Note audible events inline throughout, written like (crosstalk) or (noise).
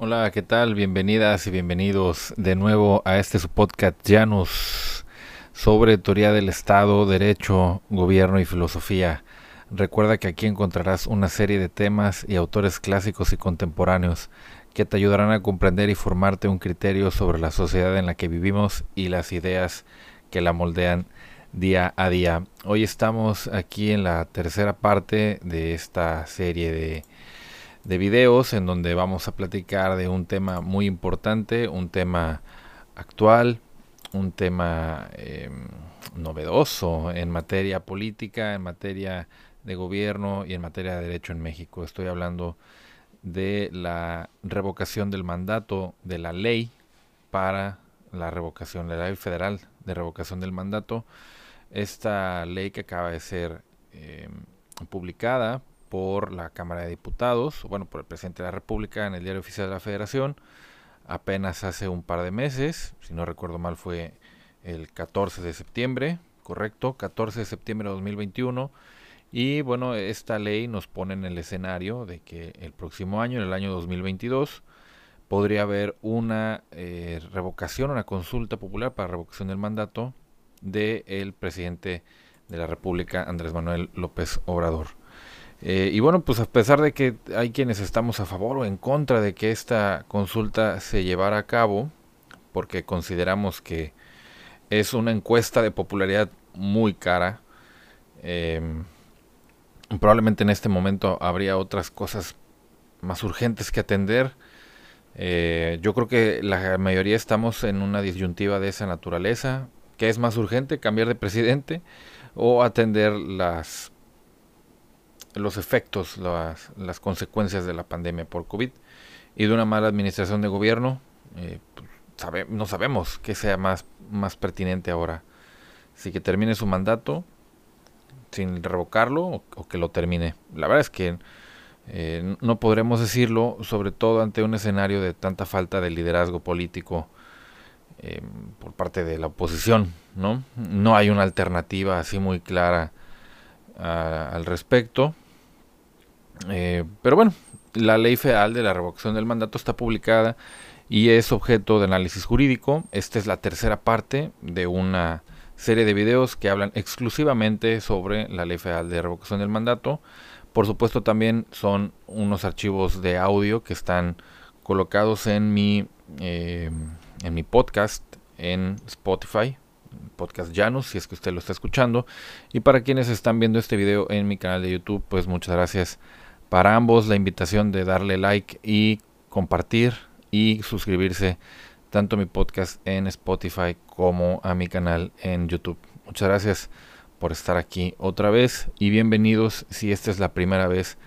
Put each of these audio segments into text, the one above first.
Hola, ¿qué tal? Bienvenidas y bienvenidos de nuevo a este su podcast Janus sobre teoría del Estado, derecho, gobierno y filosofía. Recuerda que aquí encontrarás una serie de temas y autores clásicos y contemporáneos que te ayudarán a comprender y formarte un criterio sobre la sociedad en la que vivimos y las ideas que la moldean día a día. Hoy estamos aquí en la tercera parte de esta serie de de videos en donde vamos a platicar de un tema muy importante, un tema actual, un tema em, novedoso en materia política, en materia de gobierno y en materia de derecho en México. Estoy hablando de la revocación del mandato de la ley para la revocación, la ley federal de revocación del mandato. Esta ley que acaba de ser em, publicada por la Cámara de Diputados, bueno, por el presidente de la República en el Diario Oficial de la Federación, apenas hace un par de meses, si no recuerdo mal fue el 14 de septiembre, correcto, 14 de septiembre de 2021. Y bueno, esta ley nos pone en el escenario de que el próximo año, en el año 2022, podría haber una eh, revocación, una consulta popular para revocación del mandato del presidente de la República, Andrés Manuel López Obrador. Eh, y bueno, pues a pesar de que hay quienes estamos a favor o en contra de que esta consulta se llevara a cabo, porque consideramos que es una encuesta de popularidad muy cara, em, probablemente en este momento habría otras cosas más urgentes que atender. Eh, yo creo que la mayoría estamos en una disyuntiva de esa naturaleza. ¿Qué es más urgente? ¿Cambiar de presidente o atender las los efectos, las, las, consecuencias de la pandemia por COVID y de una mala administración de gobierno, eh, pues, sabe, no sabemos qué sea más, más pertinente ahora. Si que termine su mandato sin revocarlo o, que lo termine. La verdad es que eh, no podremos decirlo, sobre todo ante un escenario de tanta falta de liderazgo político eh, por parte de la oposición, ¿no? No hay una alternativa así muy clara al respecto. Eh, pero bueno, la ley federal de la revocación del mandato está publicada y es objeto de análisis jurídico. Esta es la tercera parte de una serie de videos que hablan exclusivamente sobre la ley federal de revocación del mandato. Por supuesto también son unos archivos de audio que están colocados en mi, eh, en mi podcast en Spotify, podcast Janus, si es que usted lo está escuchando. Y para quienes están viendo este video en mi canal de YouTube, pues muchas gracias para ambos la invitación de darle like y compartir y suscribirse tanto a mi podcast en Spotify como a mi canal en YouTube. Muchas gracias por estar aquí otra vez y bienvenidos si esta es la primera vez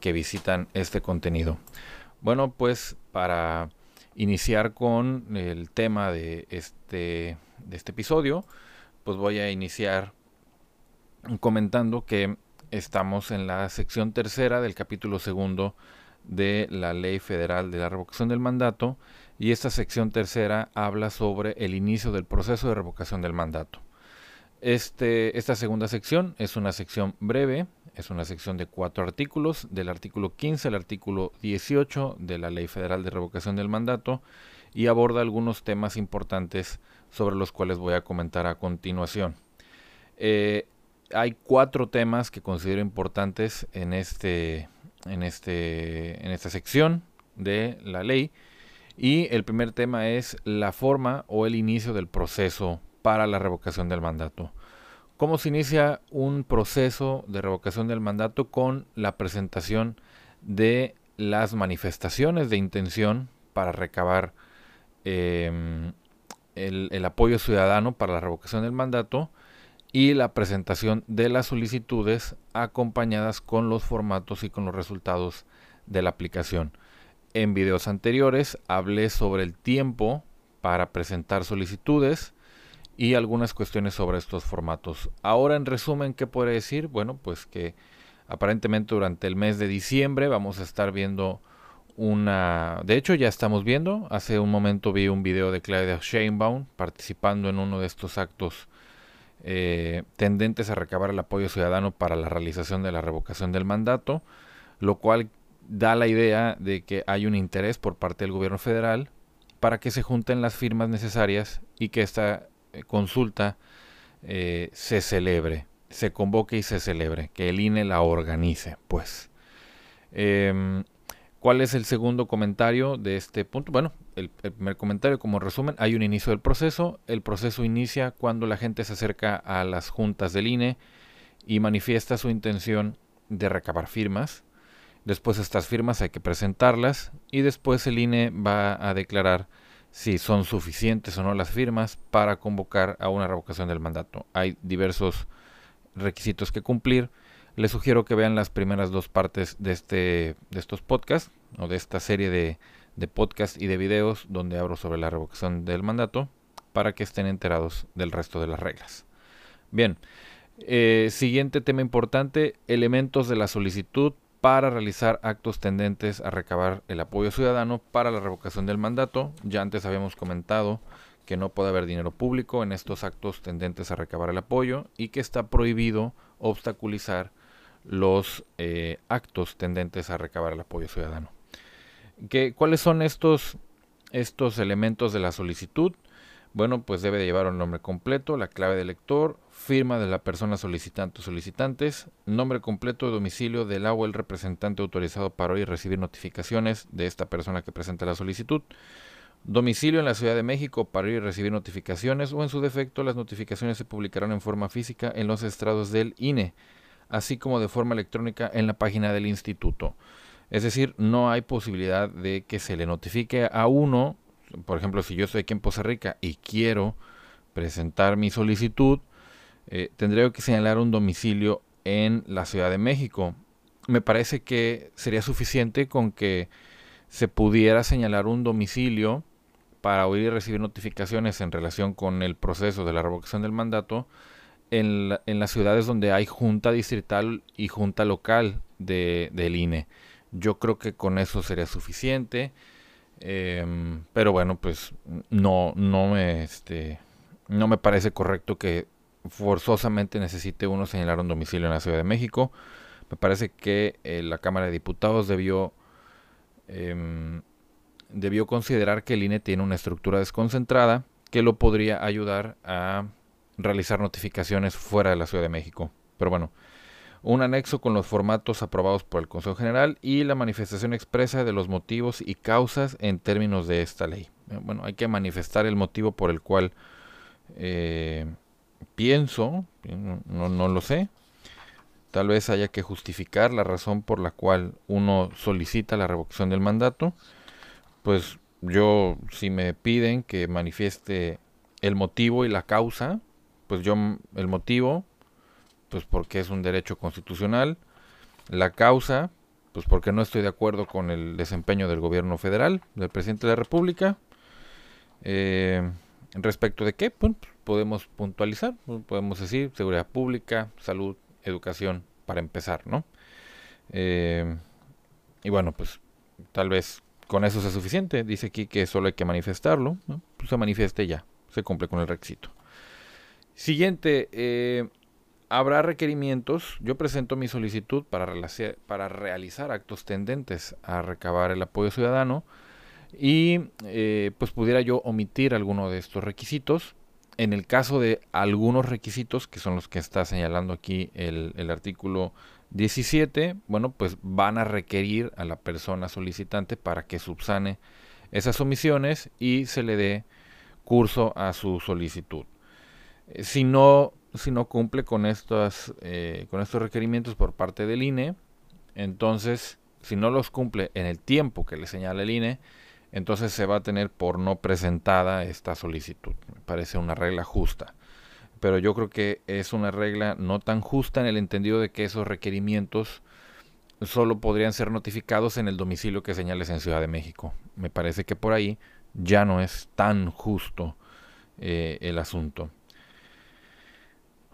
que visitan este contenido. Bueno, pues para iniciar con el tema de este, de este episodio, pues voy a iniciar comentando que estamos en la sección tercera del capítulo segundo de la Ley Federal de la Revocación del Mandato y esta sección tercera habla sobre el inicio del proceso de revocación del mandato. Este, esta segunda sección es una sección breve, es una sección de cuatro artículos, del artículo 15 al artículo 18 de la Ley Federal de Revocación del Mandato y aborda algunos temas importantes sobre los cuales voy a comentar a continuación. Eh, hay cuatro temas que considero importantes en este en este en esta sección de la ley y el primer tema es la forma o el inicio del proceso para la revocación del mandato. ¿Cómo se inicia un proceso de revocación del mandato con la presentación de las manifestaciones de intención para recabar em, el, apoyo ciudadano para la revocación del mandato? y la presentación de las solicitudes acompañadas con los formatos y con los resultados de la aplicación. En videos anteriores hablé sobre el tiempo para presentar solicitudes y algunas cuestiones sobre estos formatos. Ahora en resumen, ¿qué puede decir? Bueno, pues que aparentemente durante el mes de diciembre vamos a estar viendo una... De hecho ya estamos viendo, hace un momento vi un video de Claudia Sheinbaum participando en uno de estos actos eh, tendentes a recabar el apoyo ciudadano para la realización de la revocación del mandato, lo cual da la idea de que hay un interés por parte del gobierno federal para que se junten las firmas necesarias y que esta eh, consulta eh, se celebre, se convoque y se celebre, que el INE la organice, pues. Em, ¿Cuál es el segundo comentario de este punto? Bueno, el, primer comentario como resumen, hay un inicio del proceso. El proceso inicia cuando la gente se acerca a las juntas del INE y manifiesta su intención de recabar firmas. Después estas firmas hay que presentarlas y después el INE va a declarar si son suficientes o no las firmas para convocar a una revocación del mandato. Hay diversos requisitos que cumplir. Les sugiero que vean las primeras dos partes de, este, de estos podcasts o de esta serie de, de podcasts y de videos donde hablo sobre la revocación del mandato para que estén enterados del resto de las reglas. Bien, eh, siguiente tema importante, elementos de la solicitud para realizar actos tendentes a recabar el apoyo ciudadano para la revocación del mandato. Ya antes habíamos comentado que no puede haber dinero público en estos actos tendentes a recabar el apoyo y que está prohibido obstaculizar los eh, actos tendentes a recabar el apoyo ciudadano. ¿Qué, ¿Cuáles son estos, estos elementos de la solicitud? Bueno, pues debe de llevar un nombre completo, la clave del lector, firma de la persona solicitante o solicitantes, nombre completo, domicilio del agua el representante autorizado para oír y recibir notificaciones de esta persona que presenta la solicitud, domicilio en la Ciudad de México para oír y recibir notificaciones o en su defecto las notificaciones se publicarán en forma física en los estrados del INE, así como de forma electrónica en la página del instituto. Es decir, no hay posibilidad de que se le notifique a uno por ejemplo, si yo estoy aquí en Poza Rica y quiero presentar mi solicitud, eh, tendría que señalar un domicilio en la Ciudad de México. Me parece que sería suficiente con que se pudiera señalar un domicilio para oír y recibir notificaciones en relación con el proceso de la revocación del mandato en, las ciudades donde hay junta distrital y junta local de, del INE. Yo creo que con eso sería suficiente. Em, pero bueno, pues no, no me, este, no me parece correcto que forzosamente necesite uno señalar un domicilio en la Ciudad de México. Me parece que eh, la Cámara de Diputados debió, em, debió considerar que el INE tiene una estructura desconcentrada que lo podría ayudar a realizar notificaciones fuera de la Ciudad de México. Pero bueno, un anexo con los formatos aprobados por el Consejo General y la manifestación expresa de los motivos y causas en términos de esta ley. Eh, bueno, hay que manifestar el motivo por el cual eh, pienso, no, no lo sé, tal vez haya que justificar la razón por la cual uno solicita la revocación del mandato, pues yo si me piden que manifieste el motivo y la causa, pues yo el motivo pues porque es un derecho constitucional. La causa, pues porque no estoy de acuerdo con el desempeño del gobierno federal, del presidente de la República. Eh, respecto de qué, pues, podemos puntualizar, podemos decir seguridad pública, salud, educación, para empezar, ¿no? Eh, y bueno, pues tal vez con eso sea suficiente. Dice aquí que solo hay que manifestarlo, pues se manifieste ya, se cumple con el requisito. Siguiente, eh, habrá requerimientos. Yo presento mi solicitud para, realizar actos tendentes a recabar el apoyo ciudadano y eh, pues pudiera yo omitir alguno de estos requisitos. En el caso de algunos requisitos, que son los que está señalando aquí el, el artículo 17, bueno, pues van a requerir a la persona solicitante para que subsane esas omisiones y se le dé curso a su solicitud. Eh, si no si no cumple con, estas, eh, con estos requerimientos por parte del INE, entonces si no los cumple en el tiempo que le señala el INE, entonces se va a tener por no presentada esta solicitud. Me parece una regla justa. Pero yo creo que es una regla no tan justa en el entendido de que esos requerimientos solo podrían ser notificados en el domicilio que señales en Ciudad de México. Me parece que por ahí ya no es tan justo eh, el asunto.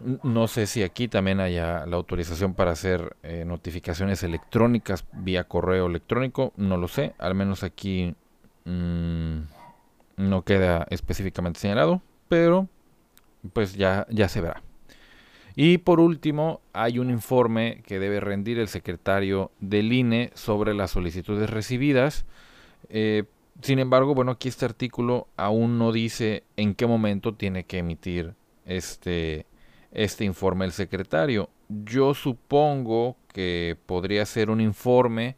No sé si aquí también haya la autorización para hacer eh, notificaciones electrónicas vía correo electrónico, no lo sé, al menos aquí mm, no queda específicamente señalado, pero pues ya, ya se verá. Y por último, hay un informe que debe rendir el secretario del INE sobre las solicitudes recibidas. Eh, sin embargo, bueno, aquí este artículo aún no dice en qué momento tiene que emitir este, este informe el secretario. Yo supongo que podría ser un informe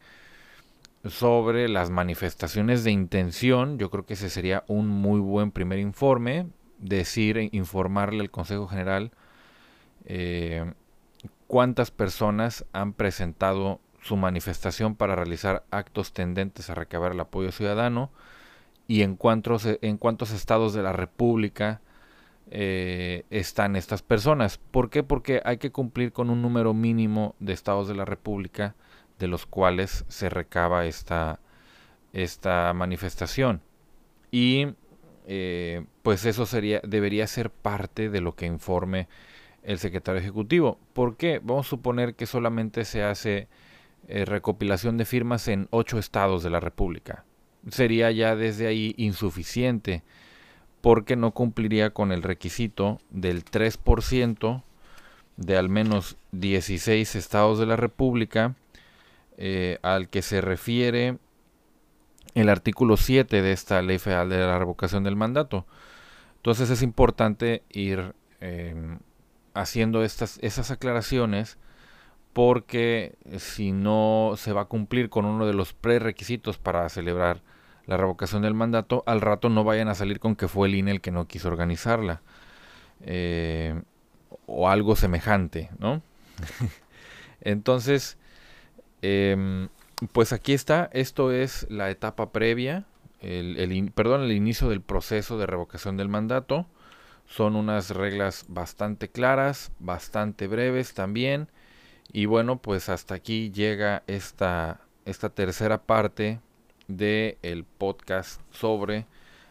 sobre las manifestaciones de intención. Yo creo que ese sería un muy buen primer informe. Decir, informarle al Consejo General eh, cuántas personas han presentado su manifestación para realizar actos tendentes a recabar el apoyo ciudadano y en cuántos, en cuántos estados de la República eh, están estas personas. ¿Por qué? Porque hay que cumplir con un número mínimo de estados de la República de los cuales se recaba esta, esta manifestación. Y eh, pues eso sería, debería ser parte de lo que informe el secretario ejecutivo. ¿Por qué? Vamos a suponer que solamente se hace eh, recopilación de firmas en ocho estados de la República. Sería ya desde ahí insuficiente porque no cumpliría con el requisito del 3% de al menos 16 estados de la República eh, al que se refiere el artículo 7 de esta ley federal de la revocación del mandato. Entonces es importante ir em, haciendo estas, esas aclaraciones porque si no se va a cumplir con uno de los prerequisitos para celebrar la revocación del mandato, al rato no vayan a salir con que fue el INE el que no quiso organizarla. Eh, o algo semejante, ¿no? (laughs) Entonces, em, pues aquí está, esto es la etapa previa, el, perdón, el inicio del proceso de revocación del mandato. Son unas reglas bastante claras, bastante breves también. Y bueno, pues hasta aquí llega esta, esta tercera parte del el podcast sobre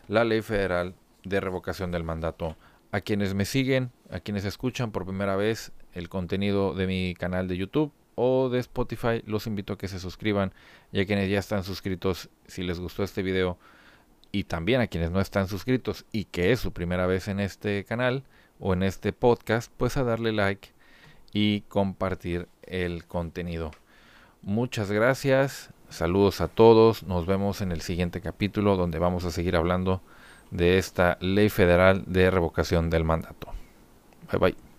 la ley federal de revocación del mandato. A quienes me siguen, a quienes escuchan por primera vez el contenido de mi canal de YouTube o de Spotify, los invito a que se suscriban y a quienes ya están suscritos, si les gustó este video y también a quienes no están suscritos y que es su primera vez en este canal o en este podcast, pues a darle like y compartir el contenido. Muchas gracias, Saludos a todos, nos vemos en el siguiente capítulo donde vamos a seguir hablando de esta ley federal de revocación del mandato. Bye bye.